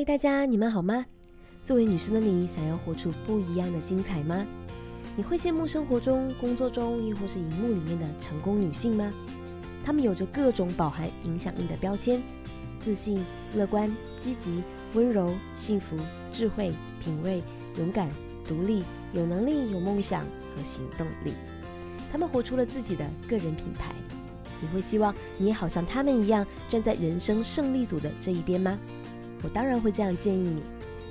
嗨，大家，你们好吗？作为女生的你，想要活出不一样的精彩吗？你会羡慕生活中、工作中，亦或是荧幕里面的成功女性吗？她们有着各种饱含影响力的标签：自信、乐观、积极、温柔、幸福、智慧、品味、勇敢、独立、有能力、有梦想和行动力。她们活出了自己的个人品牌。你会希望你也好像她们一样站在人生胜利组的这一边吗？我当然会这样建议你，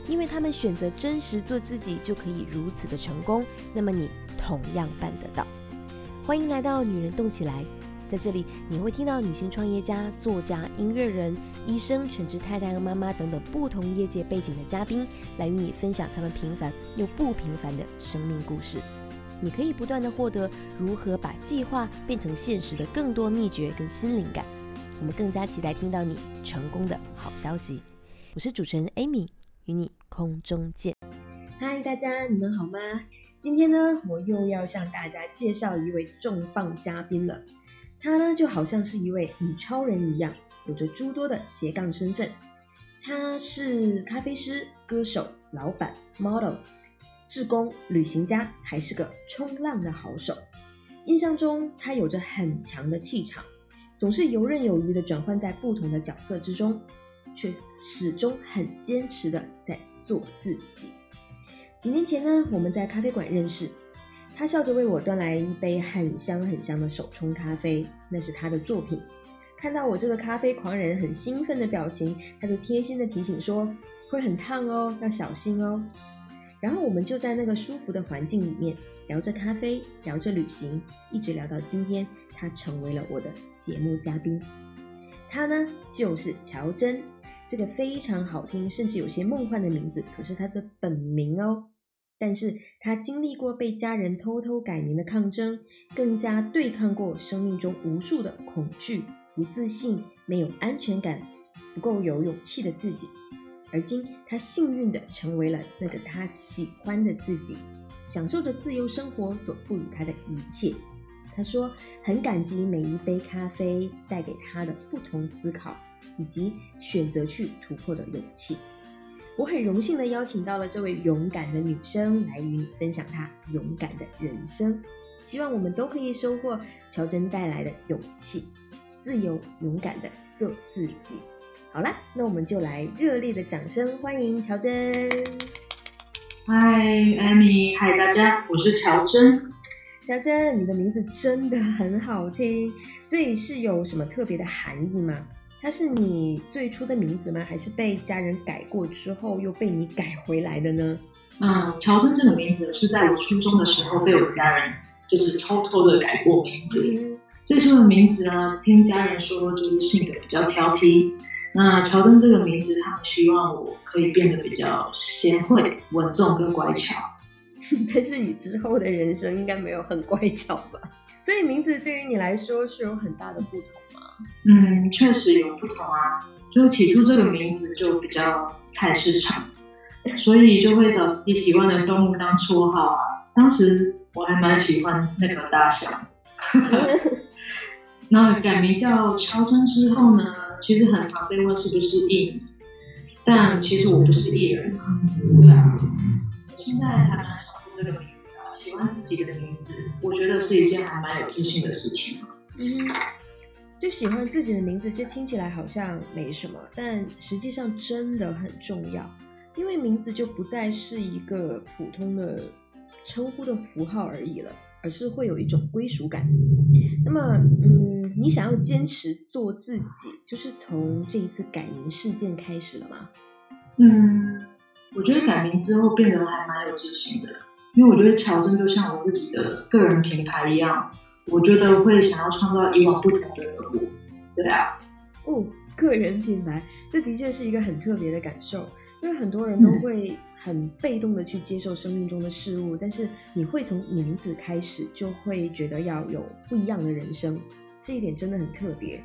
因为他们选择真实做自己就可以如此的成功，那么你同样办得到。欢迎来到女人动起来，在这里你会听到女性创业家、作家、音乐人、医生、全职太太和妈妈等等不同业界背景的嘉宾，来与你分享他们平凡又不平凡的生命故事。你可以不断的获得如何把计划变成现实的更多秘诀跟新灵感。我们更加期待听到你成功的好消息。我是主持人 Amy，与你空中见。嗨，大家你们好吗？今天呢，我又要向大家介绍一位重磅嘉宾了。她呢，就好像是一位女超人一样，有着诸多的斜杠身份。她是咖啡师、歌手、老板、model。志工、旅行家，还是个冲浪的好手。印象中，他有着很强的气场，总是游刃有余的转换在不同的角色之中，却始终很坚持的在做自己。几年前呢，我们在咖啡馆认识，他笑着为我端来一杯很香很香的手冲咖啡，那是他的作品。看到我这个咖啡狂人很兴奋的表情，他就贴心的提醒说：“会很烫哦，要小心哦。”然后我们就在那个舒服的环境里面聊着咖啡，聊着旅行，一直聊到今天，他成为了我的节目嘉宾。他呢就是乔真，这个非常好听，甚至有些梦幻的名字，可是他的本名哦。但是他经历过被家人偷偷改名的抗争，更加对抗过生命中无数的恐惧、不自信、没有安全感、不够有勇气的自己。而今，他幸运地成为了那个他喜欢的自己，享受着自由生活所赋予他的一切。他说：“很感激每一杯咖啡带给他的不同思考，以及选择去突破的勇气。”我很荣幸的邀请到了这位勇敢的女生来与你分享她勇敢的人生。希望我们都可以收获乔真带来的勇气，自由勇敢的做自己。好了，那我们就来热烈的掌声欢迎乔真。嗨，艾米，嗨大家，我是乔真。乔真，你的名字真的很好听，所以是有什么特别的含义吗？它是你最初的名字吗？还是被家人改过之后又被你改回来的呢？嗯，乔真这个名字是在我初中的时候被我家人就是偷偷的改过名字。最初的名字呢，听家人说就是性格比较调皮。那乔真这个名字，他们希望我可以变得比较贤惠、稳重跟乖巧。但是你之后的人生应该没有很乖巧吧？所以名字对于你来说是有很大的不同吗？嗯，确实有不同啊。就是起初这个名字就比较菜市场，所以就会找自己喜欢的动物当绰号啊。当时我还蛮喜欢那个大象。那改名叫乔真之后呢？其实很常被问是不是艺人，但其实我不是艺人啊。对啊，我现在还蛮喜欢这个名字啊，喜欢自己的名字，我觉得是一件还蛮有自信的事情。嗯，就喜欢自己的名字，这听起来好像没什么，但实际上真的很重要，因为名字就不再是一个普通的称呼的符号而已了。而是会有一种归属感。那么，嗯，你想要坚持做自己，就是从这一次改名事件开始了吗？嗯，我觉得改名之后变得还蛮有自信的，因为我觉得乔真就像我自己的个人品牌一样，我觉得会想要创造以往不同的我。对啊，哦，个人品牌，这的确是一个很特别的感受。因为很多人都会很被动的去接受生命中的事物，但是你会从名字开始就会觉得要有不一样的人生，这一点真的很特别。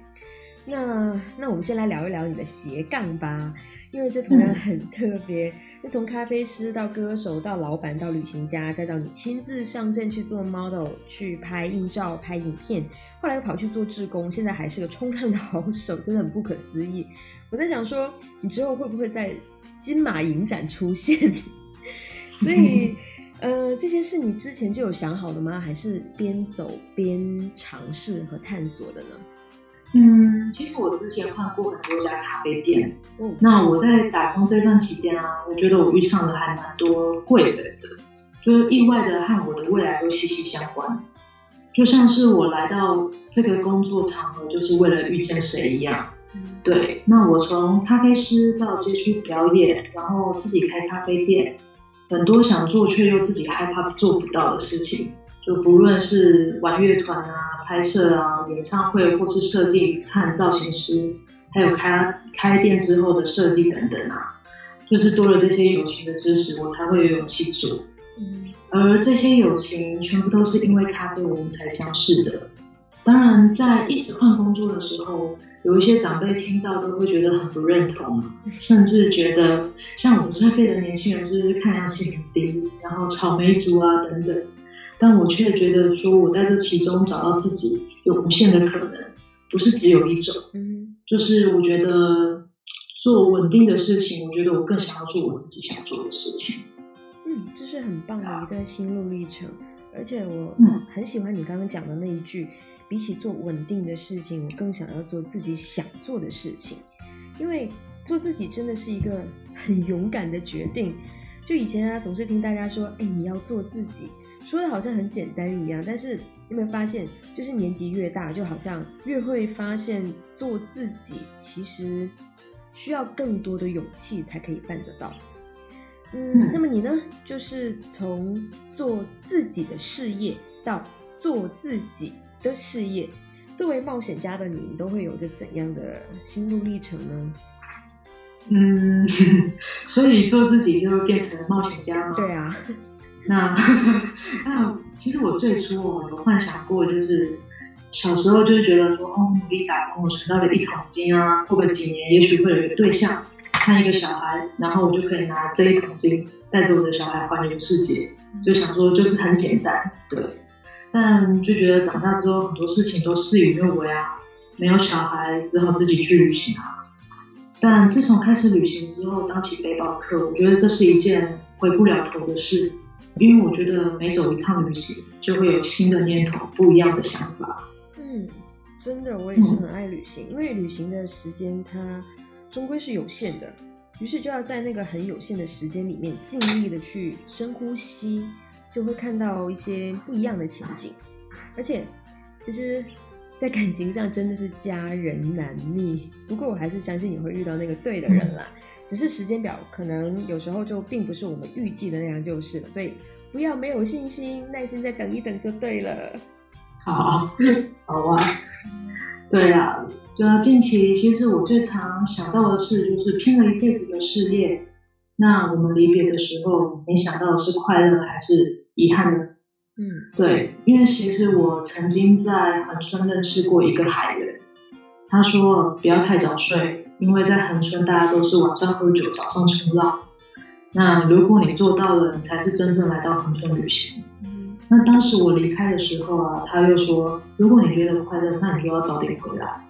那那我们先来聊一聊你的斜杠吧，因为这同样很特别。那从咖啡师到歌手到老板到旅行家，再到你亲自上阵去做 model 去拍硬照拍影片，后来又跑去做志工，现在还是个冲浪的好手，真的很不可思议。我在想说，你之后会不会在金马影展出现。所以，呃，这些是你之前就有想好的吗？还是边走边尝试和探索的呢？嗯，其实我之前换过很多家咖啡店。嗯，那我在打工这段期间啊，我觉得我遇上了还蛮多贵人的，就是意外的和我的未来都息息相关。就像是我来到这个工作场合，就是为了遇见谁一样。对，那我从咖啡师到接触表演，然后自己开咖啡店，很多想做却又自己害怕做不到的事情，就不论是玩乐团啊、拍摄啊、演唱会，或是设计和造型师，还有开开店之后的设计等等啊，就是多了这些友情的知识，我才会有勇气做。而这些友情全部都是因为咖啡我们才相识的。当然，在一直换工作的时候，有一些长辈听到都会觉得很不认同，甚至觉得像我们这辈的年轻人是不是看上去很低，然后草莓族啊等等。但我却觉得说，我在这其中找到自己有无限的可能，不是只有一种。嗯，就是我觉得做稳定的事情，我觉得我更想要做我自己想做的事情。嗯，这是很棒的一段心路历程，而且我很喜欢你刚刚讲的那一句。比起做稳定的事情，我更想要做自己想做的事情，因为做自己真的是一个很勇敢的决定。就以前啊，总是听大家说，哎，你要做自己，说的好像很简单一样。但是有没有发现，就是年纪越大，就好像越会发现做自己其实需要更多的勇气才可以办得到。嗯，那么你呢？就是从做自己的事业到做自己。的事业，作为冒险家的你，都会有着怎样的心路历程呢？嗯，所以做自己就会变成冒险家吗？对啊。那 那其实我最初我有幻想过，就是小时候就是觉得说，哦，努力打工，我存到了一桶金啊，过个几年，也许会有一个对象，看一个小孩，然后我就可以拿这一桶金带着我的小孩环游世界，就想说就是很简单，对。但就觉得长大之后很多事情都事与愿违啊，没有小孩只好自己去旅行啊。但自从开始旅行之后，当起背包客，我觉得这是一件回不了头的事，因为我觉得每走一趟旅行，就会有新的念头，不一样的想法。嗯，真的，我也是很爱旅行，因为旅行的时间它终归是有限的，于是就要在那个很有限的时间里面，尽力的去深呼吸。就会看到一些不一样的情景，而且其实，在感情上真的是家人难觅。不过我还是相信你会遇到那个对的人啦，只是时间表可能有时候就并不是我们预计的那样就是了。所以不要没有信心，耐心再等一等就对了。好，好啊。对啊，就近期其实我最常想到的事就是拼了一辈子的事业，那我们离别的时候，没想到的是快乐还是？遗憾呢，嗯，对，因为其实我曾经在恒春认识过一个海人，他说不要太早睡，因为在恒春大家都是晚上喝酒，早上冲浪。那如果你做到了，你才是真正来到恒春旅行。那当时我离开的时候啊，他又说，如果你觉得快乐，那你就要早点回来，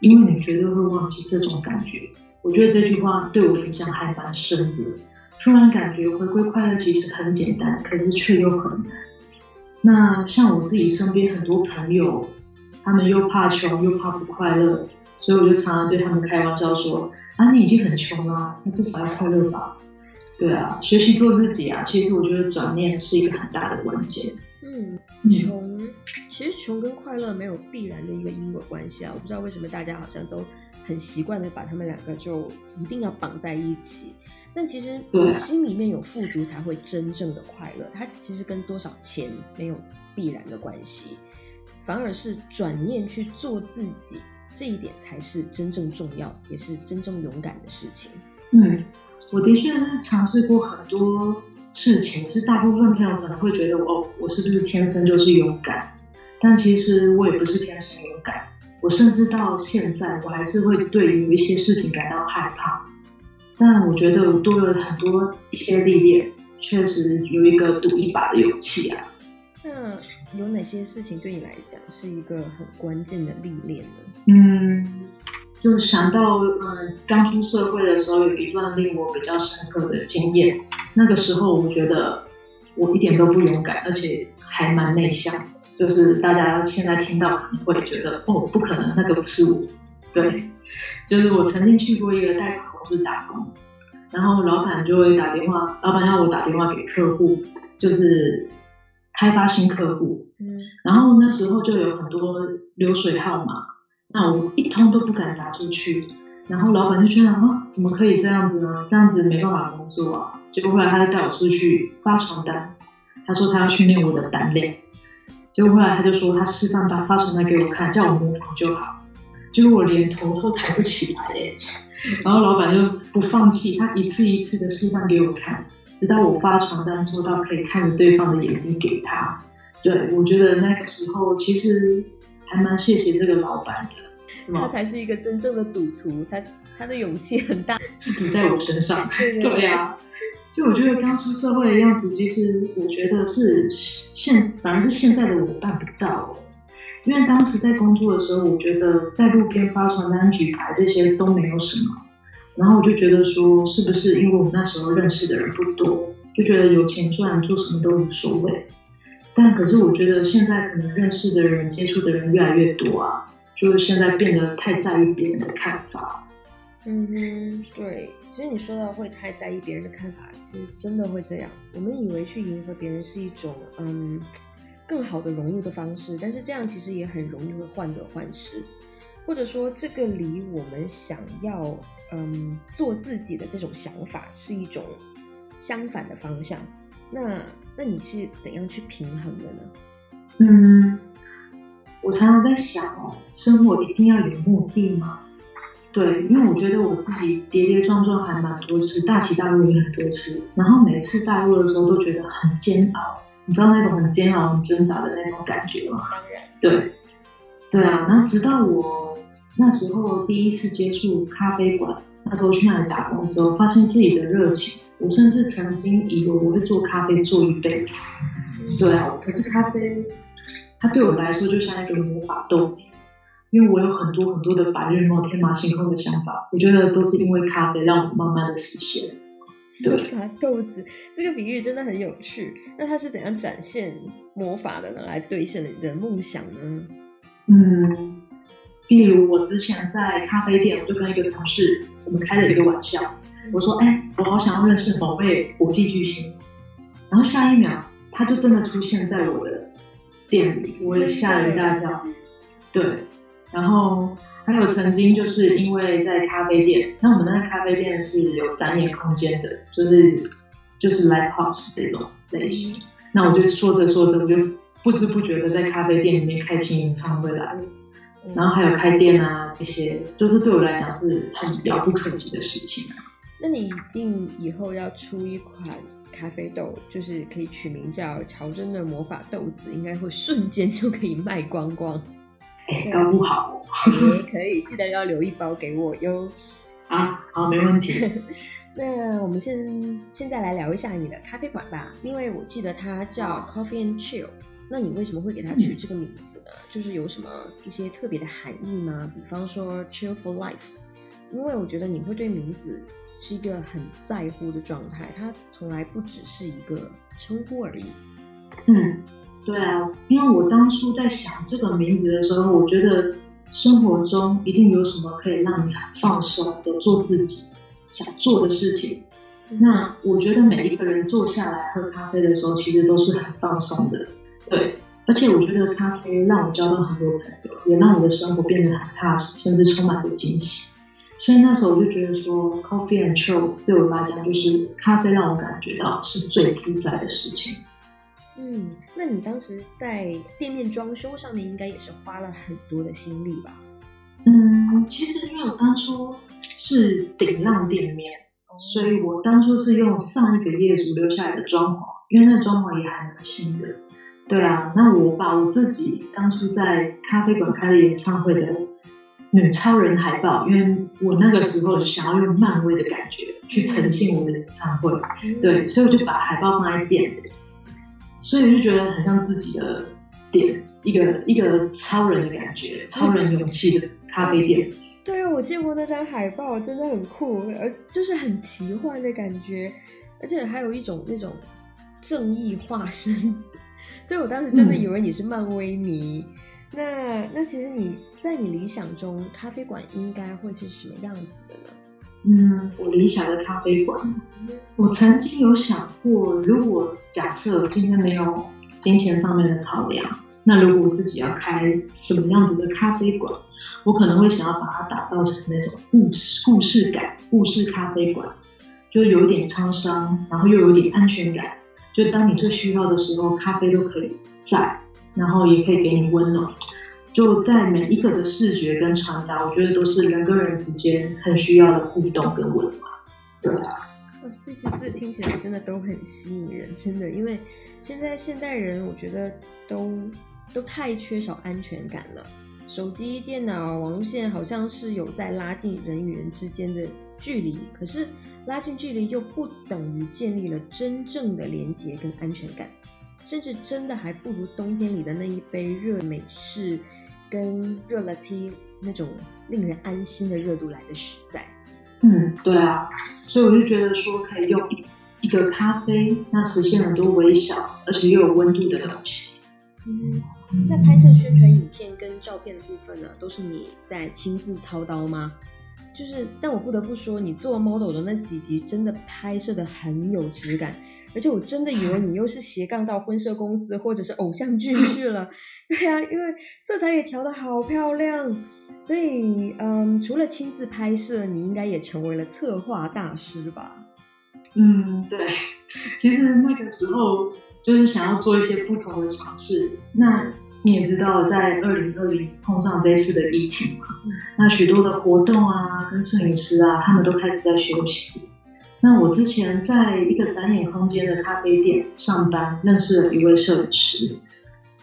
因为你绝对会忘记这种感觉。我觉得这句话对我影响还蛮深的。突然感觉回归快乐其实很简单，可是却又很难。那像我自己身边很多朋友，他们又怕穷又怕不快乐，所以我就常常对他们开玩笑说：“啊，你已经很穷了，那至少要快乐吧？”对啊，学习做自己啊，其实我觉得转念是一个很大的关键。嗯，穷，其实穷跟快乐没有必然的一个因果关系啊。我不知道为什么大家好像都很习惯的把他们两个就一定要绑在一起。但其实心里面有富足才会真正的快乐，它其实跟多少钱没有必然的关系，反而是转念去做自己，这一点才是真正重要，也是真正勇敢的事情。嗯，我的确是尝试过很多事情，是大部分朋友可能会觉得哦，我是不是天生就是勇敢？但其实我也不是天生勇敢，我甚至到现在我还是会对于一些事情感到害怕。但我觉得我多了很多一些历练，确实有一个赌一把的勇气啊。那有哪些事情对你来讲是一个很关键的历练呢？嗯，就想到，嗯，刚出社会的时候有一段令我比较深刻的经验。那个时候我觉得我一点都不勇敢，而且还蛮内向的。就是大家现在听到可能会觉得，哦，不可能，那个不是我。对，就是我曾经去过一个贷款公司打工，然后老板就会打电话，老板要我打电话给客户，就是开发新客户。嗯，然后那时候就有很多流水号码。那我一通都不敢打出去，然后老板就觉得啊，怎么可以这样子呢？这样子没办法工作啊。结果后来他就带我出去发传单，他说他要训练我的胆量。结果后来他就说他示范把发传单给我看，叫我模仿就好。结果我连头都抬不起来耶。然后老板就不放弃，他一次一次的示范给我看，直到我发传单做到可以看着对方的眼睛给他。对我觉得那个时候其实还蛮谢谢这个老板的。是吗他才是一个真正的赌徒，他他的勇气很大，赌在我身上。对呀，就我觉得刚出社会的样子，其实我觉得是现，反正是现在的我办不到。因为当时在工作的时候，我觉得在路边发传单、举牌这些都没有什么，然后我就觉得说，是不是因为我们那时候认识的人不多，就觉得有钱赚，做什么都无所谓。但可是我觉得现在可能认识的人、接触的人越来越多啊。就是现在变得太在意别人的看法。嗯哼，对，其实你说到会太在意别人的看法，其实真的会这样。我们以为去迎合别人是一种嗯更好的融入的方式，但是这样其实也很容易会患得患失，或者说这个离我们想要嗯做自己的这种想法是一种相反的方向。那那你是怎样去平衡的呢？嗯。我常常在想哦，生活一定要有目的吗？对，因为我觉得我自己跌跌撞撞还蛮多次，大起大落也很多次，然后每次大落的时候都觉得很煎熬，你知道那种很煎熬、很挣扎的那种感觉吗？当然，对，对啊。然后直到我那时候第一次接触咖啡馆，那时候去那里打工的时候，发现自己的热情，我甚至曾经以为我会做咖啡做一辈子。对啊，可是咖啡。它对我来说就像一个魔法豆子，因为我有很多很多的白日梦、天马行空的想法，我觉得都是因为咖啡让我慢慢的实现。魔法豆子这个比喻真的很有趣。那它是怎样展现魔法的呢？来兑现你的梦想呢？嗯，例如我之前在咖啡店，我就跟一个同事，我们开了一个玩笑，我说：“哎，我好想要认识某位国际巨星。”然后下一秒，他就真的出现在我的。店里我也吓了一大跳，对，然后还有曾经就是因为在咖啡店，那我们那个咖啡店是有展演空间的，就是就是 live house 这种类型，那我就说着说着，我就不知不觉的在咖啡店里面开启演唱会来了，然后还有开店啊这些，就是对我来讲是很遥不可及的事情。那你一定以后要出一款。咖啡豆就是可以取名叫乔真的魔法豆子，应该会瞬间就可以卖光光。搞不好也可以，记得要留一包给我哟。啊，好，没问题。那我们现现在来聊一下你的咖啡馆吧，因为我记得它叫 Coffee and Chill。那你为什么会给它取这个名字呢？就是有什么一些特别的含义吗？比方说 “cheerful Life，因为我觉得你会对名字。是一个很在乎的状态，它从来不只是一个称呼而已。嗯，对啊，因为我当初在想这个名字的时候，我觉得生活中一定有什么可以让你很放松的做自己想做的事情。那我觉得每一个人坐下来喝咖啡的时候，其实都是很放松的。对，而且我觉得咖啡让我交到很多朋友，也让我的生活变得很踏实，甚至充满了惊喜。所以那时候我就觉得说，coffee and chill 对我来讲就是咖啡，让我感觉到是最自在的事情。嗯，那你当时在店面装修上面应该也是花了很多的心力吧？嗯，其实因为我当初是顶浪店面，所以我当初是用上一个业主留下来的装潢，因为那装潢也还蛮新的。对啊，那我把我自己当初在咖啡馆开的演唱会的。女超人海报，因为我那个时候想要用漫威的感觉去呈现我的演唱会，对，所以我就把海报放在店里，所以就觉得很像自己的店，一个一个超人的感觉，超人勇气的咖啡店，对啊，我见过那张海报，真的很酷，而就是很奇幻的感觉，而且还有一种那种正义化身，所以我当时真的以为你是漫威迷。那那其实你在你理想中，咖啡馆应该会是什么样子的呢？嗯，我理想的咖啡馆，我曾经有想过，如果假设今天没有金钱上面的考量，那如果我自己要开什么样子的咖啡馆，我可能会想要把它打造成那种故事故事感故事咖啡馆，就有点沧桑，然后又有点安全感，就当你最需要的时候，咖啡都可以在，然后也可以给你温暖。就在每一个的视觉跟传达，我觉得都是人跟人之间很需要的互动跟温暖。对啊，这些字听起来真的都很吸引人，真的，因为现在现代人我觉得都都太缺少安全感了。手机、电脑、网络线好像是有在拉近人与人之间的距离，可是拉近距离又不等于建立了真正的连接跟安全感。甚至真的还不如冬天里的那一杯热美式，跟热了 T 那种令人安心的热度来的实在。嗯，对啊，所以我就觉得说可以用一个咖啡，那实现很多微小而且又有温度的东西。嗯，那拍摄宣传影片跟照片的部分呢，都是你在亲自操刀吗？就是，但我不得不说，你做 model 的那几集真的拍摄的很有质感。而且我真的以为你又是斜杠到婚摄公司或者是偶像剧 去了，对啊，因为色彩也调的好漂亮，所以嗯，除了亲自拍摄，你应该也成为了策划大师吧？嗯，对，其实那个时候就是想要做一些不同的尝试。那你也知道，在二零二零碰上这次的疫情嘛，那许多的活动啊，跟摄影师啊，他们都开始在休息。那我之前在一个展演空间的咖啡店上班，认识了一位摄影师。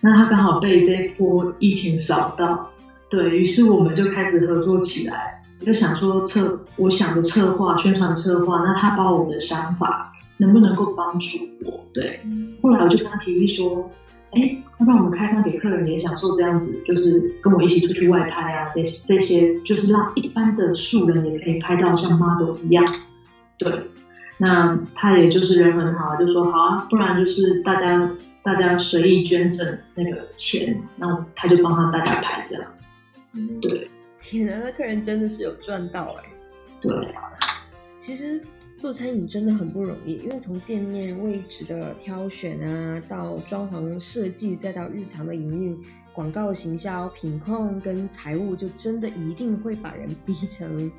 那他刚好被这一波疫情扫到，对于是我们就开始合作起来。我就想说策，我想的策划、宣传策划，那他把我的想法能不能够帮助我？对。后来我就跟他提议说，哎，要不然我们开放给客人也享受这样子，就是跟我一起出去外拍啊，这这些就是让一般的素人也可以拍到像 model 一样。对，那他也就是人很好，就说好啊，不然就是大家大家随意捐赠那个钱，那他就帮他大家拍这样子。对，天啊，那客人真的是有赚到哎。对，其实做餐饮真的很不容易，因为从店面位置的挑选啊，到装潢设计，再到日常的营运、广告行销、品控跟财务，就真的一定会把人逼成。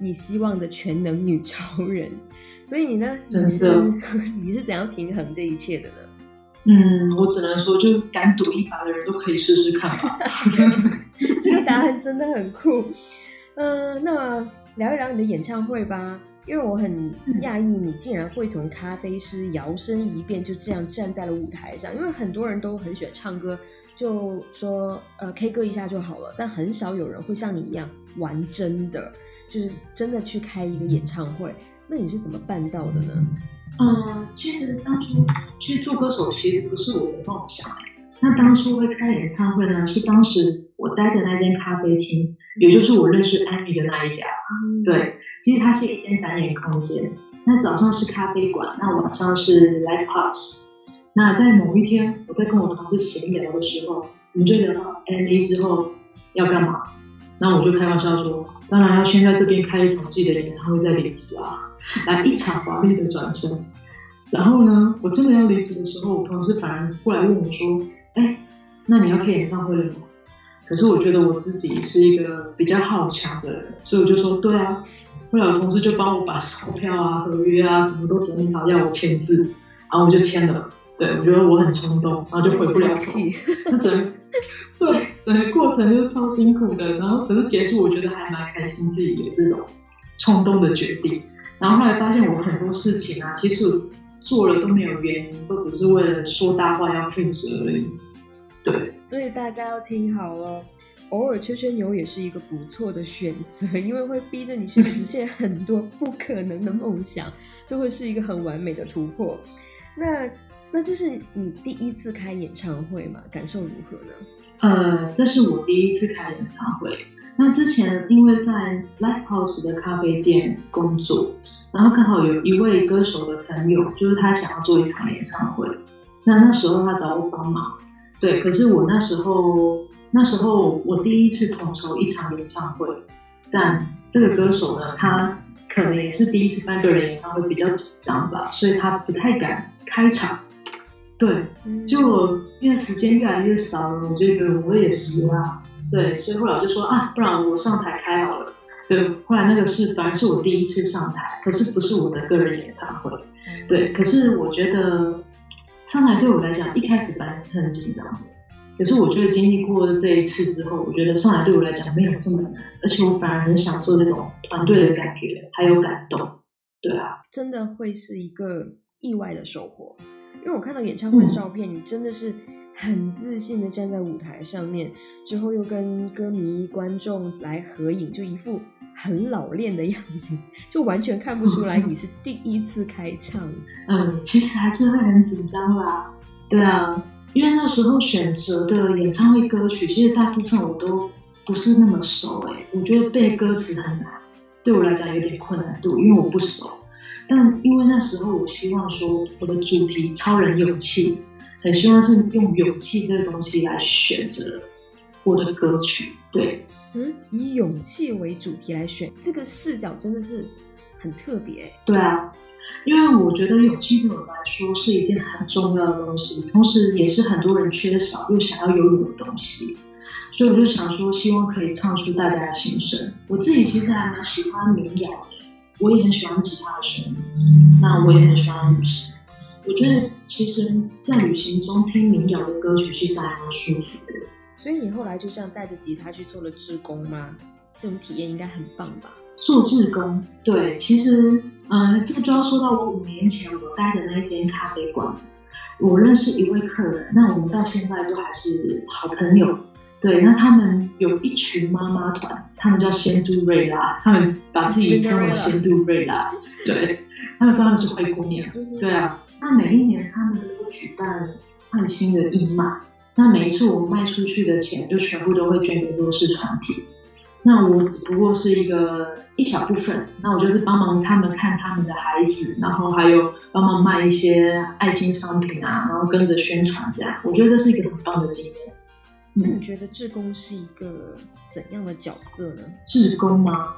你希望的全能女超人，所以你呢？真的，你是怎样平衡这一切的呢？嗯，我只能说，就敢赌一把的人都可以试试看吧。这个答案真的很酷。嗯，那么聊一聊你的演唱会吧，因为我很讶异，你竟然会从咖啡师摇身一变，就这样站在了舞台上。因为很多人都很喜欢唱歌，就说呃 K 歌一下就好了，但很少有人会像你一样玩真的。就是真的去开一个演唱会，那你是怎么办到的呢？嗯，其实当初去做歌手其实不是我的梦想。那当初会开演唱会呢，是当时我待的那间咖啡厅，也就是我认识安妮的那一家。对，其实它是一间展演空间。那早上是咖啡馆，那晚上是 live house。那在某一天，我在跟我同事闲聊的时候，我们就聊到 N A 之后要干嘛。那我就开玩笑说，当然要先在这边开一场自己的演唱会再离职啊，来一场华丽的转身。然后呢，我真的要离职的时候，我同事反而过来问我说：“哎，那你要开演唱会了吗？”可是我觉得我自己是一个比较好强的人，所以我就说：“对啊。”后来我同事就帮我把钞票啊、合约啊什么都整理好，要我签字，然后我就签了。对，我觉得我很冲动，然后就回不了头。整对整个过程就是超辛苦的，然后可是结束，我觉得还蛮开心，自己有这种冲动的决定。然后后来发现我很多事情啊，其实做了都没有原因，都只是为了说大话要负责而已。对，所以大家要听好了，偶尔吹吹牛也是一个不错的选择，因为会逼着你去实现很多不可能的梦想，就会是一个很完美的突破。那。那这是你第一次开演唱会吗？感受如何呢？呃，这是我第一次开演唱会。那之前因为在 Live House 的咖啡店工作，然后刚好有一位歌手的朋友，就是他想要做一场演唱会，那那时候他找我帮忙，对，可是我那时候那时候我第一次统筹一场演唱会，但这个歌手呢，他可能也是第一次办个人演唱会，比较紧张吧，所以他不太敢开场。对，就因为时间越来越少了，我觉得我也是啊。对，所以后来我就说啊，不然我上台开好了。对，后来那个是反正是我第一次上台，可是不是我的个人演唱会。对，可是我觉得上台对我来讲，一开始本来是很紧张的。可是我觉得经历过这一次之后，我觉得上海对我来讲没有这么难，而且我反而很享受那种团队的感觉，还有感动。对啊，真的会是一个意外的收获。因为我看到演唱会的照片，你真的是很自信的站在舞台上面，之后又跟歌迷观众来合影，就一副很老练的样子，就完全看不出来你是第一次开唱。嗯，其实还是会很紧张啦。对啊，因为那时候选择的演唱会歌曲，其实大部分我都不是那么熟哎，我觉得背歌词很难，对我来讲有点困难度，因为我不熟。但因为那时候我希望说我的主题超人勇气，很希望是用勇气这个东西来选择我的歌曲。对，嗯，以勇气为主题来选，这个视角真的是很特别。对啊，因为我觉得勇气对我来说是一件很重要的东西，同时也是很多人缺少又想要拥有的东西，所以我就想说，希望可以唱出大家的心声。我自己其实还蛮喜欢民谣的。我也很喜欢吉他的声音，那我也很喜欢旅行。我觉得其实，在旅行中听民谣的歌曲，其实还蛮舒服的。所以你后来就这样带着吉他去做了志工吗？这种体验应该很棒吧？做志工，对，其实，嗯，这个就要说到我五年前我待的那间咖啡馆，我认识一位客人，那我们到现在都还是好朋友。对，那他们有一群妈妈团，他们叫仙都瑞拉，他们把自己称为仙都瑞拉。对，他们说他们是灰姑娘。对啊，那每一年他们都会举办换新的义卖，那每一次我们卖出去的钱就全部都会捐给弱势团体。那我只不过是一个一小部分，那我就是帮忙他们看他们的孩子，然后还有帮忙卖一些爱心商品啊，然后跟着宣传这样，我觉得这是一个很棒的经验。那你觉得志工是一个怎样的角色呢？志工吗？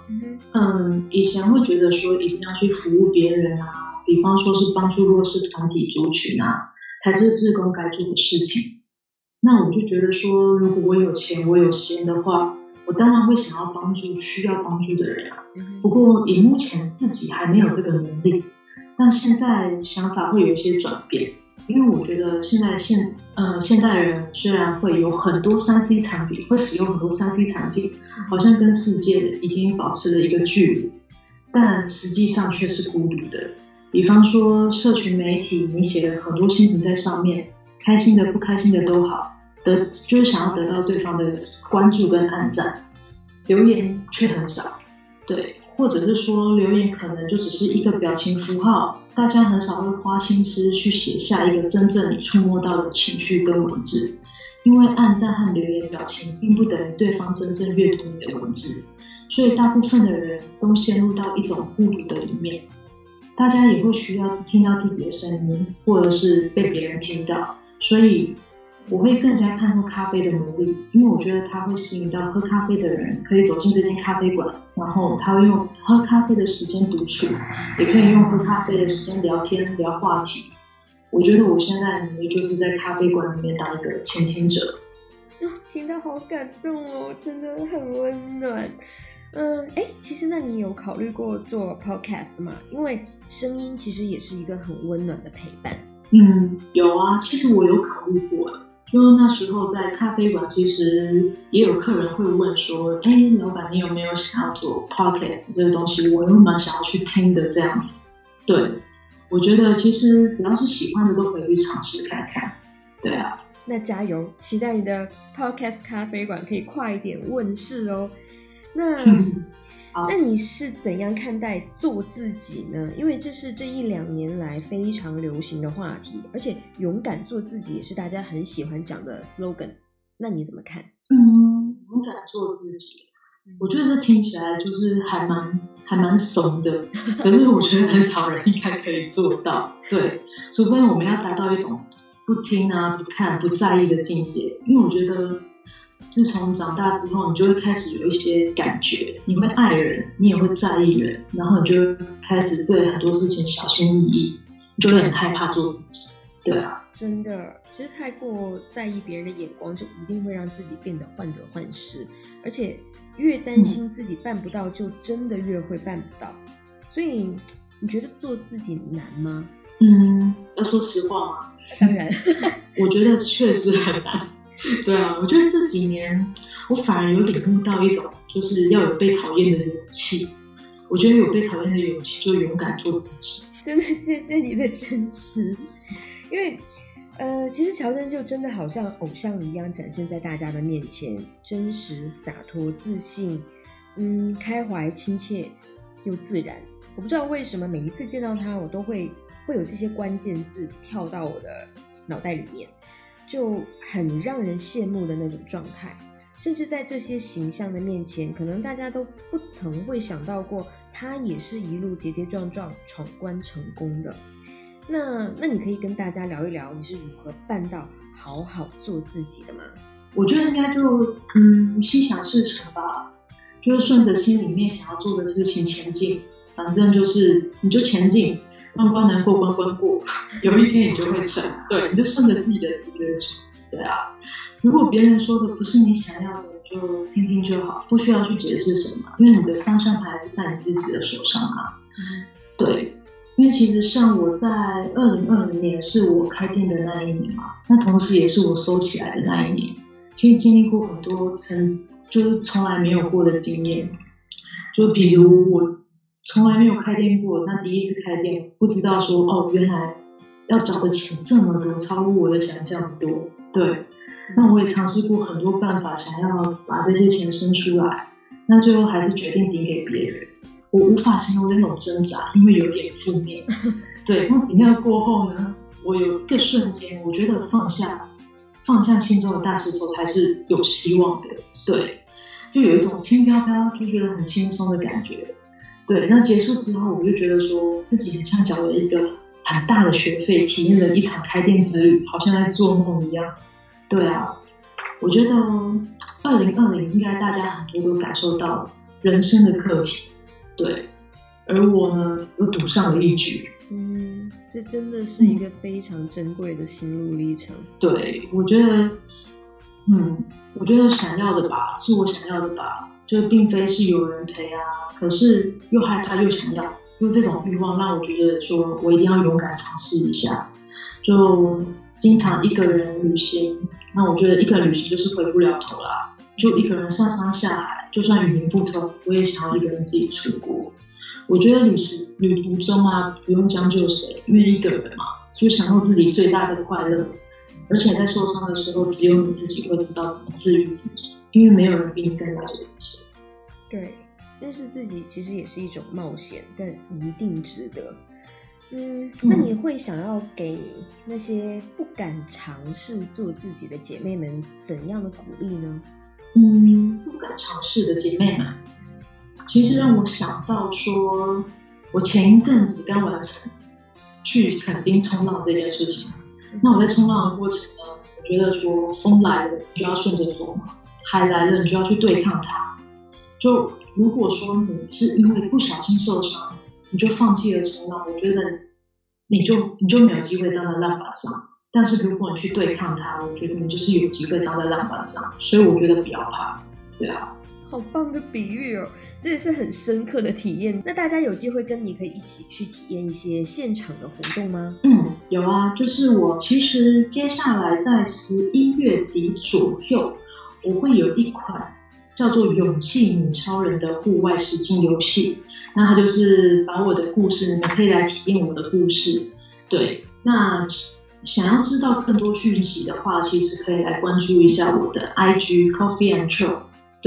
嗯，以前会觉得说一定要去服务别人啊，比方说是帮助弱势团体族群啊，才是志工该做的事情。那我就觉得说，如果我有钱，我有闲的话，我当然会想要帮助需要帮助的人啊。不过以目前自己还没有这个能力，但现在想法会有一些转变。因为我觉得现在现呃现代人虽然会有很多三 C 产品，会使用很多三 C 产品，好像跟世界已经保持了一个距离，但实际上却是孤独的。比方说社群媒体，你写了很多心情在上面，开心的不开心的都好，得就是想要得到对方的关注跟暗赞，留言却很少。对，或者是说留言可能就只是一个表情符号，大家很少会花心思去写下一个真正你触摸到的情绪跟文字，因为暗赞和留言表情并不等于对方真正阅读你的文字，所以大部分的人都陷入到一种孤独的里面，大家也会需要听到自己的声音，或者是被别人听到，所以。我会更加看重咖啡的魔力，因为我觉得它会吸引到喝咖啡的人，可以走进这间咖啡馆，然后他会用喝咖啡的时间独处，也可以用喝咖啡的时间聊天聊话题。我觉得我现在的能力就是在咖啡馆里面当一个倾听者。听到好感动哦，真的很温暖。嗯，哎，其实那你有考虑过做 podcast 吗？因为声音其实也是一个很温暖的陪伴。嗯，有啊，其实我有考虑过。就那时候在咖啡馆，其实也有客人会问说：“哎，老板，你有没有想要做 podcast 这个东西？我有蛮想要去听的这样子。”对，我觉得其实只要是喜欢的都可以去尝试看看。对啊，那加油，期待你的 podcast 咖啡馆可以快一点问世哦。那。那你是怎样看待做自己呢？因为这是这一两年来非常流行的话题，而且勇敢做自己也是大家很喜欢讲的 slogan。那你怎么看？嗯，勇敢做自己。我觉得这听起来就是还蛮还蛮怂的，可是我觉得很少人应该可以做到。对，除非我们要达到一种不听啊、不看、不在意的境界。因为我觉得，自从长大之后，你就会开始有一些感觉，你会爱人，你也会在意人，然后你就会开始对很多事情小心翼翼，你就会很害怕做自己。对啊，真的，其实太过在意别人的眼光，就一定会让自己变得患得患失，而且越担心自己办不到，就真的越会办不到。所以，你觉得做自己难吗？嗯，要说实话吗？当然，我觉得确实很难。对啊，我觉得这几年我反而有领悟到一种，就是要有被讨厌的勇气。我觉得有被讨厌的勇气，就勇敢做自己。真的，谢谢你的真实。因为，呃，其实乔丹就真的好像偶像一样展现在大家的面前，真实、洒脱、自信，嗯，开怀、亲切又自然。我不知道为什么每一次见到他，我都会会有这些关键字跳到我的脑袋里面，就很让人羡慕的那种状态。甚至在这些形象的面前，可能大家都不曾会想到过，他也是一路跌跌撞撞闯关成功的。那那你可以跟大家聊一聊你是如何办到好好做自己的吗？我觉得应该就嗯心想事成吧，就是顺着心里面想要做的事情前进，反正就是你就前进，关关难过关关过，有一天你就会成。对，你就顺着自己的直觉走。对啊，如果别人说的不是你想要的，就听听就好，不需要去解释什么，因为你的方向盘是在你自己的手上啊。对。因为其实像我在二零二零年是我开店的那一年嘛，那同时也是我收起来的那一年。其实经历过很多曾就是从来没有过的经验，就比如我从来没有开店过，那第一次开店不知道说哦，原来要找的钱这么多，超乎我的想象多。对，那我也尝试过很多办法，想要把这些钱生出来，那最后还是决定抵给别人。我无法形容那种挣扎，因为有点负面。对，那比那过后呢？我有一个瞬间，我觉得放下，放下心中的大石头才是有希望的。对，就有一种轻飘飘，就觉得很轻松的感觉。对，那结束之后，我就觉得说自己很像缴了一个很大的学费，体验了一场开店之旅，好像在做梦一样。对啊，我觉得二零二零应该大家很多都感受到人生的课题。对，而我呢，又赌上了一局。嗯，这真的是一个非常珍贵的心路历程。对，我觉得，嗯，我觉得想要的吧，是我想要的吧，就并非是有人陪啊，可是又害怕又想要，就这种欲望让我觉得说我一定要勇敢尝试一下。就经常一个人旅行，那我觉得一个人旅行就是回不了头啦。就一个人上山下海，就算语言不通，我也想要一个人自己出国。我觉得旅行旅途中啊，不用将就谁，因为一个人嘛，就享受自己最大的快乐。而且在受伤的时候，只有你自己会知道怎么治愈自己，因为没有人比你更了解自己。对，认识自己其实也是一种冒险，但一定值得。嗯，那你会想要给那些不敢尝试做自己的姐妹们怎样的鼓励呢？嗯，不敢尝试的姐妹们，其实让我想到说，我前一阵子刚完成去垦丁冲浪这件事情。那我在冲浪的过程呢，我觉得说风来了你就要顺着风，海来了你就要去对抗它。就如果说你是因为不小心受伤，你就放弃了冲浪，我觉得你就你就没有机会站在浪板上。但是如果你去对抗它，我觉得你就是有机会站在浪板上，所以我觉得不要怕，对啊。好棒的比喻哦，这也是很深刻的体验。那大家有机会跟你可以一起去体验一些现场的活动吗？嗯，有啊，就是我其实接下来在十一月底左右，我会有一款叫做《勇气女超人》的户外实境游戏，那它就是把我的故事，你们可以来体验我的故事。对，那。想要知道更多讯息的话，其实可以来关注一下我的 IG Coffee and Chill。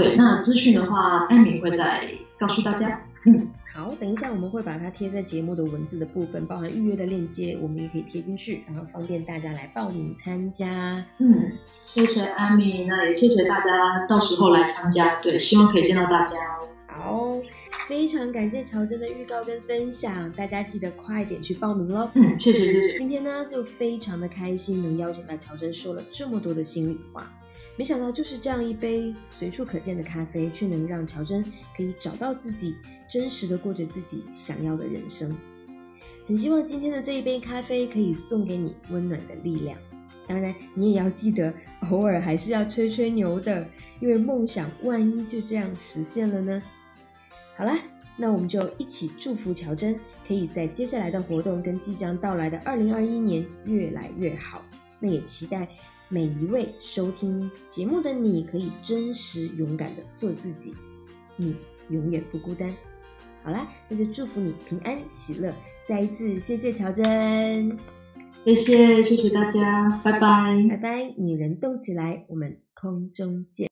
对，那资讯的话，艾米会再告诉大家。嗯，好。等一下我们会把它贴在节目的文字的部分，包含预约的链接，我们也可以贴进去，然后方便大家来报名参加。嗯，谢谢艾米，那也谢谢大家到时候来参加，对，希望可以见到大家哦。好，非常感谢乔真的预告跟分享，大家记得快点去报名喽。嗯，谢谢谢谢。今天呢，就非常的开心能邀请到乔真说了这么多的心里话。没想到就是这样一杯随处可见的咖啡，却能让乔真可以找到自己，真实的过着自己想要的人生。很希望今天的这一杯咖啡可以送给你温暖的力量。当然，你也要记得偶尔还是要吹吹牛的，因为梦想万一就这样实现了呢？好啦，那我们就一起祝福乔真，可以在接下来的活动跟即将到来的二零二一年越来越好。那也期待。每一位收听节目的你，可以真实勇敢的做自己，你永远不孤单。好啦，那就祝福你平安喜乐。再一次谢谢乔真，谢谢谢谢大家，拜拜拜拜，女人动起来，我们空中见。